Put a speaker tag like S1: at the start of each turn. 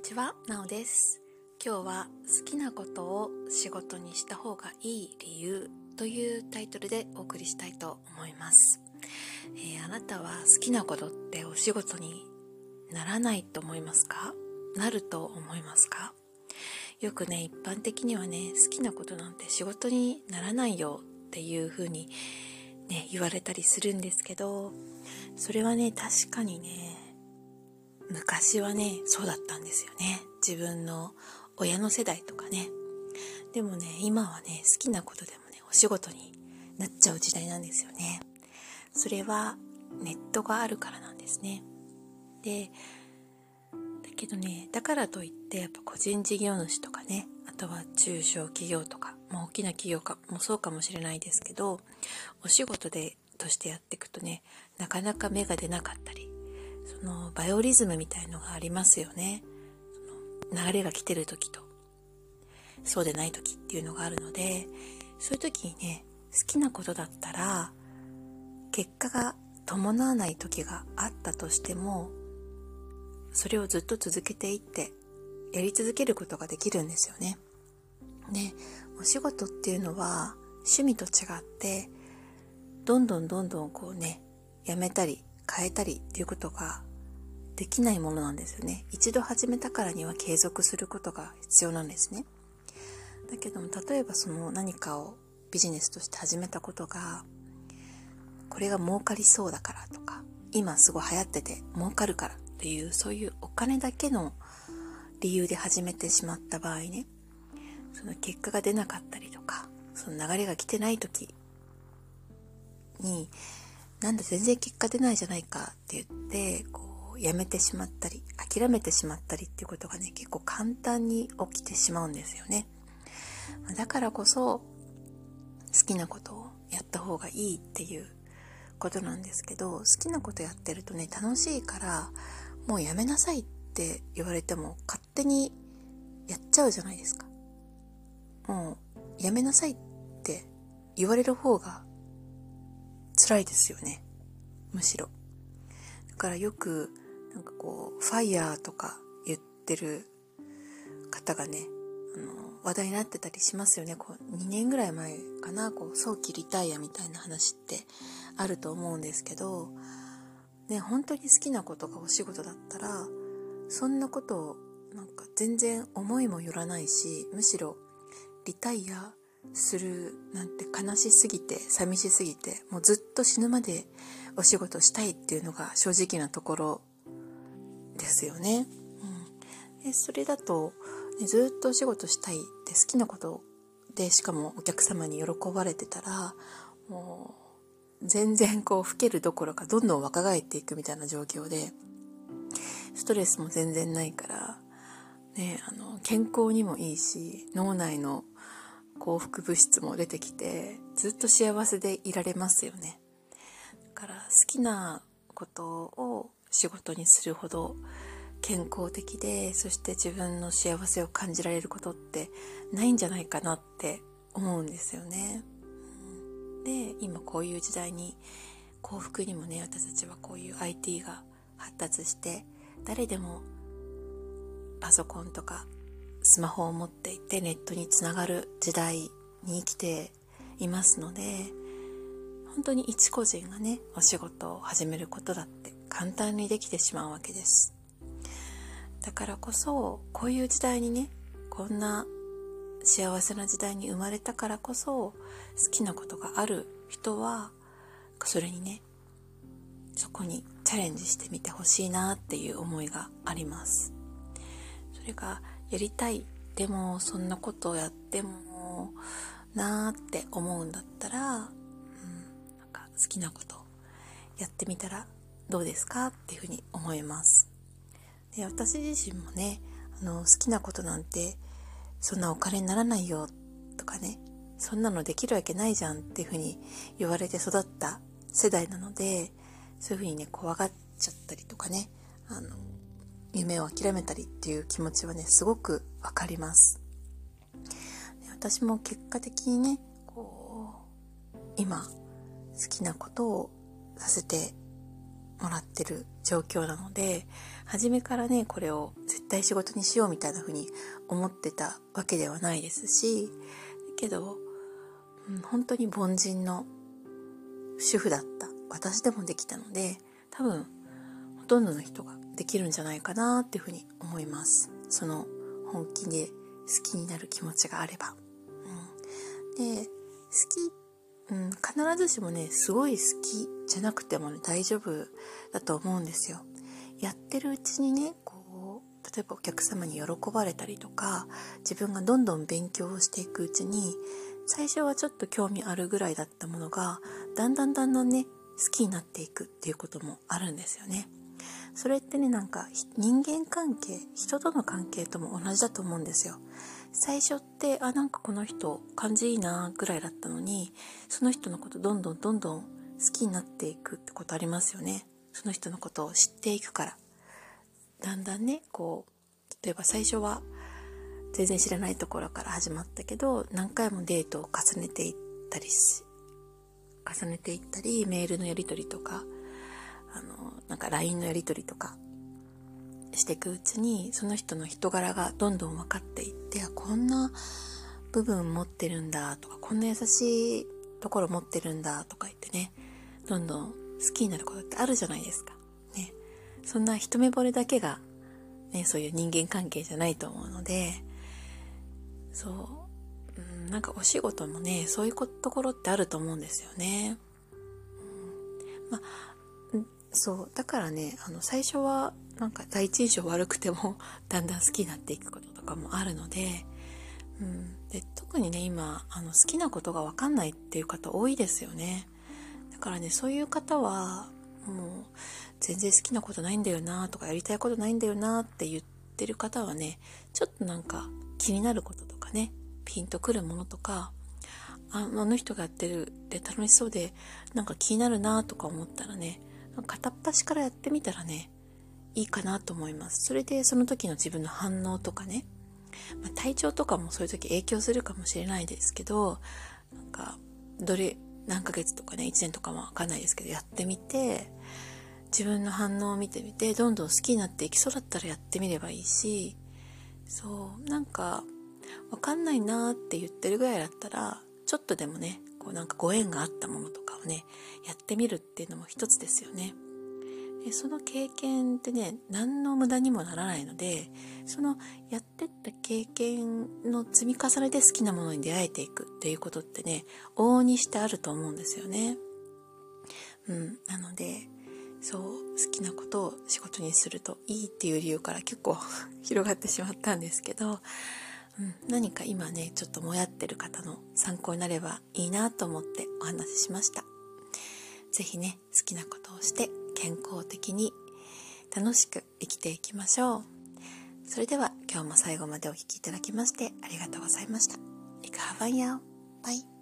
S1: にちは、なおです。今日は好きなことを仕事にした方がいい理由というタイトルでお送りしたいと思います。えーあなたは好きなことってお仕事にならないと思いますか？なると思いますか？よくね、一般的にはね、好きなことなんて仕事にならないよっていう風にね、言われたりするんですけど、それはね、確かにね、昔はねそうだったんですよね。自分の親の世代とかね。でもね今はね好きなことでもねお仕事になっちゃう時代なんですよね。それはネットがあるからなんですね。でだけどねだからといってやっぱ個人事業主とかねあとは中小企業とか、まあ、大きな企業かもそうかもしれないですけどお仕事でとしてやっていくとねなかなか芽が出なかったりそのバイオリズムみたいのがありますよね。その流れが来てる時と。そうでない時っていうのがあるのでそういう時にね好きなことだったら結果が伴わない時があったとしてもそれをずっと続けていってやり続けることができるんですよね。でお仕事っていうのは趣味と違ってどんどんどんどんこうねやめたり変えたりっていうことができないものなんですよね。一度始めたからには継続することが必要なんですね。だけども例えばその何かをビジネスとして始めたことがこれが儲かりそうだからとか今すごい流行ってて儲かるからっていうそういうお金だけの理由で始めてしまった場合ねその結果が出なかったりとかその流れが来てない時になんだ全然結果出ないじゃないかって言ってこうやめてしまったり諦めてしまったりっていうことがね結構簡単に起きてしまうんですよね。だからこそ好きなことをやった方がいいっていうことなんですけど好きなことやってるとね楽しいからもうやめなさいって言われても勝手にやっちゃうじゃないですか。もうやめなさいって言われる方が辛いですよね。むしろ。だからよくなんかこうファイヤーとか言ってる方がねあの話題になってたりしますよね。こう2年ぐらい前かな。こう早期リタイアみたいな話ってあると思うんですけどね本当に好きなことがお仕事だったらそんなことをなんか全然思いもよらないしむしろリタイアするなんて悲しすぎて寂しすぎてもうずっと死ぬまでお仕事したいっていうのが正直なところですよね。うん、でそれだと、ね、ずっとお仕事したいって好きなことでしかもお客様に喜ばれてたらもう全然こう老けるどころかどんどん若返っていくみたいな状況でストレスも全然ないから、ね、あの健康にもいいし脳内の幸福物質も出てきてずっと幸せでいられますよね。だから好きなことを仕事にするほど健康的でそして自分の幸せを感じられることってないんじゃないかなって思うんですよね。で今こういう時代に幸福にもね私たちはこういう IT が発達して誰でもパソコンとかスマホを持っていてネットにつながる時代に生きていますので本当に一個人がねお仕事を始めることだって簡単にできてしまうわけです。だからこそこういう時代にねこんな幸せな時代に生まれたからこそ好きなことがある人はそれにねそこにチャレンジしてみてほしいなっていう思いがあります。それがやりたい。でもそんなことをやってもなーって思うんだったら、うん、なんか好きなことやってみたらどうですかっていうふうに思います。で私自身もねあの好きなことなんてそんなお金にならないよとかねそんなのできるわけないじゃんっていうふうに言われて育った世代なのでそういうふうにね怖がっちゃったりとかね夢を諦めたりっていう気持ちはねすごくわかります。私も結果的にねこう今好きなことをさせてもらってる状況なので初めからねこれを絶対仕事にしようみたいな風に思ってたわけではないですしけど、うん、本当に凡人の主婦だった。私でもできたので多分とんどの人ができるんじゃないかなっていう風に思いますその本気で好きになる気持ちがあれば、うん、で好きうん、必ずしもねすごい好きじゃなくても、ね、大丈夫だと思うんですよ。やってるうちにねこう例えばお客様に喜ばれたりとか自分がどんどん勉強をしていくうちに最初はちょっと興味あるぐらいだったものがだんだんだんだんね好きになっていくっていうこともあるんですよね。それってねなんか人間関係人との関係とも同じだと思うんですよ。最初ってあなんかこの人感じいいなぐらいだったのにその人のことどんどんどんどん好きになっていくってことありますよねその人のことを知っていくからだんだんねこう例えば最初は全然知らないところから始まったけど何回もデートを重ねていったりし重ねていったりメールのやり取りとかあのなんか LINE のやり取りとかしていくうちにその人の人柄がどんどん分かっていってこんな部分持ってるんだとかこんな優しいところ持ってるんだとか言ってねどんどん好きになることってあるじゃないですか。ね、そんな一目惚れだけが、ね、そういう人間関係じゃないと思うのでそう、うん、なんかお仕事もねそういうところってあると思うんですよね。うん、まあそう。だからねあの最初はなんか第一印象悪くても だんだん好きになっていくこととかもあるので,、うん、で特にね今あの好きなことが分かんないっていう方多いですよね。だからねそういう方はもう全然好きなことないんだよなとかやりたいことないんだよなって言ってる方はねちょっとなんか気になることとかねピンとくるものとかあの人がやってるで楽しそうでなんか気になるなとか思ったらね片っ端からやってみたらねいいかなと思います。それでその時の自分の反応とかね、まあ、体調とかもそういう時影響するかもしれないですけどなんかどれ何ヶ月とかね1年とかもわかんないですけどやってみて自分の反応を見てみてどんどん好きになっていきそうだったらやってみればいいしそうなんかわかんないなって言ってるぐらいだったらちょっとでもねこうなんかご縁があったものとかをねやってみるっていうのも一つですよね。でその経験ってね何の無駄にもならないのでそのやってった経験の積み重ねで好きなものに出会えていくっていうことってね往々にしてあると思うんですよね。うん、なのでそう好きなことを仕事にするといいっていう理由から結構 広がってしまったんですけど、何か今ねちょっともやってる方の参考になればいいなと思ってお話ししました。是非ね好きなことをして健康的に楽しく生きていきましょう。それでは今日も最後までお聴きいただきましてありがとうございました。いかはばんやバイ。